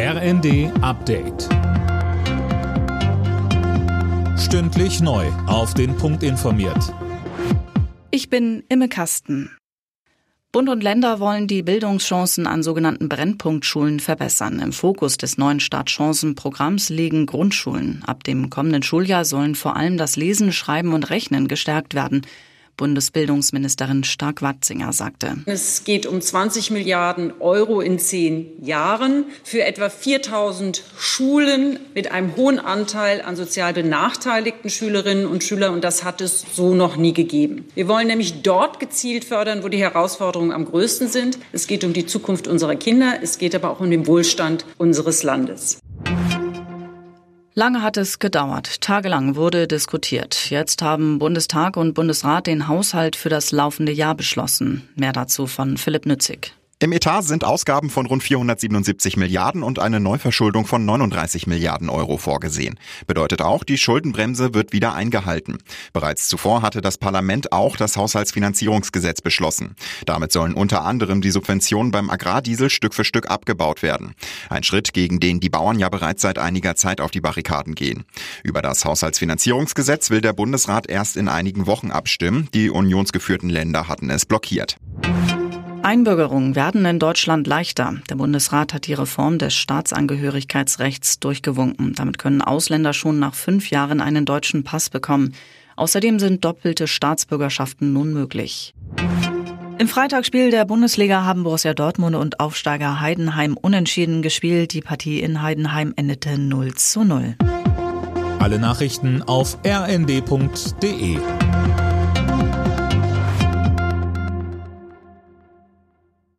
RND Update. Stündlich neu. Auf den Punkt informiert. Ich bin Imme Kasten. Bund und Länder wollen die Bildungschancen an sogenannten Brennpunktschulen verbessern. Im Fokus des neuen Startchancenprogramms liegen Grundschulen. Ab dem kommenden Schuljahr sollen vor allem das Lesen, Schreiben und Rechnen gestärkt werden. Bundesbildungsministerin Stark-Watzinger sagte. Es geht um 20 Milliarden Euro in zehn Jahren für etwa 4000 Schulen mit einem hohen Anteil an sozial benachteiligten Schülerinnen und Schülern. Und das hat es so noch nie gegeben. Wir wollen nämlich dort gezielt fördern, wo die Herausforderungen am größten sind. Es geht um die Zukunft unserer Kinder. Es geht aber auch um den Wohlstand unseres Landes. Lange hat es gedauert. Tagelang wurde diskutiert. Jetzt haben Bundestag und Bundesrat den Haushalt für das laufende Jahr beschlossen. Mehr dazu von Philipp Nützig. Im Etat sind Ausgaben von rund 477 Milliarden und eine Neuverschuldung von 39 Milliarden Euro vorgesehen. Bedeutet auch, die Schuldenbremse wird wieder eingehalten. Bereits zuvor hatte das Parlament auch das Haushaltsfinanzierungsgesetz beschlossen. Damit sollen unter anderem die Subventionen beim Agrardiesel Stück für Stück abgebaut werden. Ein Schritt, gegen den die Bauern ja bereits seit einiger Zeit auf die Barrikaden gehen. Über das Haushaltsfinanzierungsgesetz will der Bundesrat erst in einigen Wochen abstimmen. Die unionsgeführten Länder hatten es blockiert. Einbürgerungen werden in Deutschland leichter. Der Bundesrat hat die Reform des Staatsangehörigkeitsrechts durchgewunken. Damit können Ausländer schon nach fünf Jahren einen deutschen Pass bekommen. Außerdem sind doppelte Staatsbürgerschaften nun möglich. Im Freitagsspiel der Bundesliga haben Borussia Dortmund und Aufsteiger Heidenheim unentschieden gespielt. Die Partie in Heidenheim endete 0 zu 0. Alle Nachrichten auf rnd.de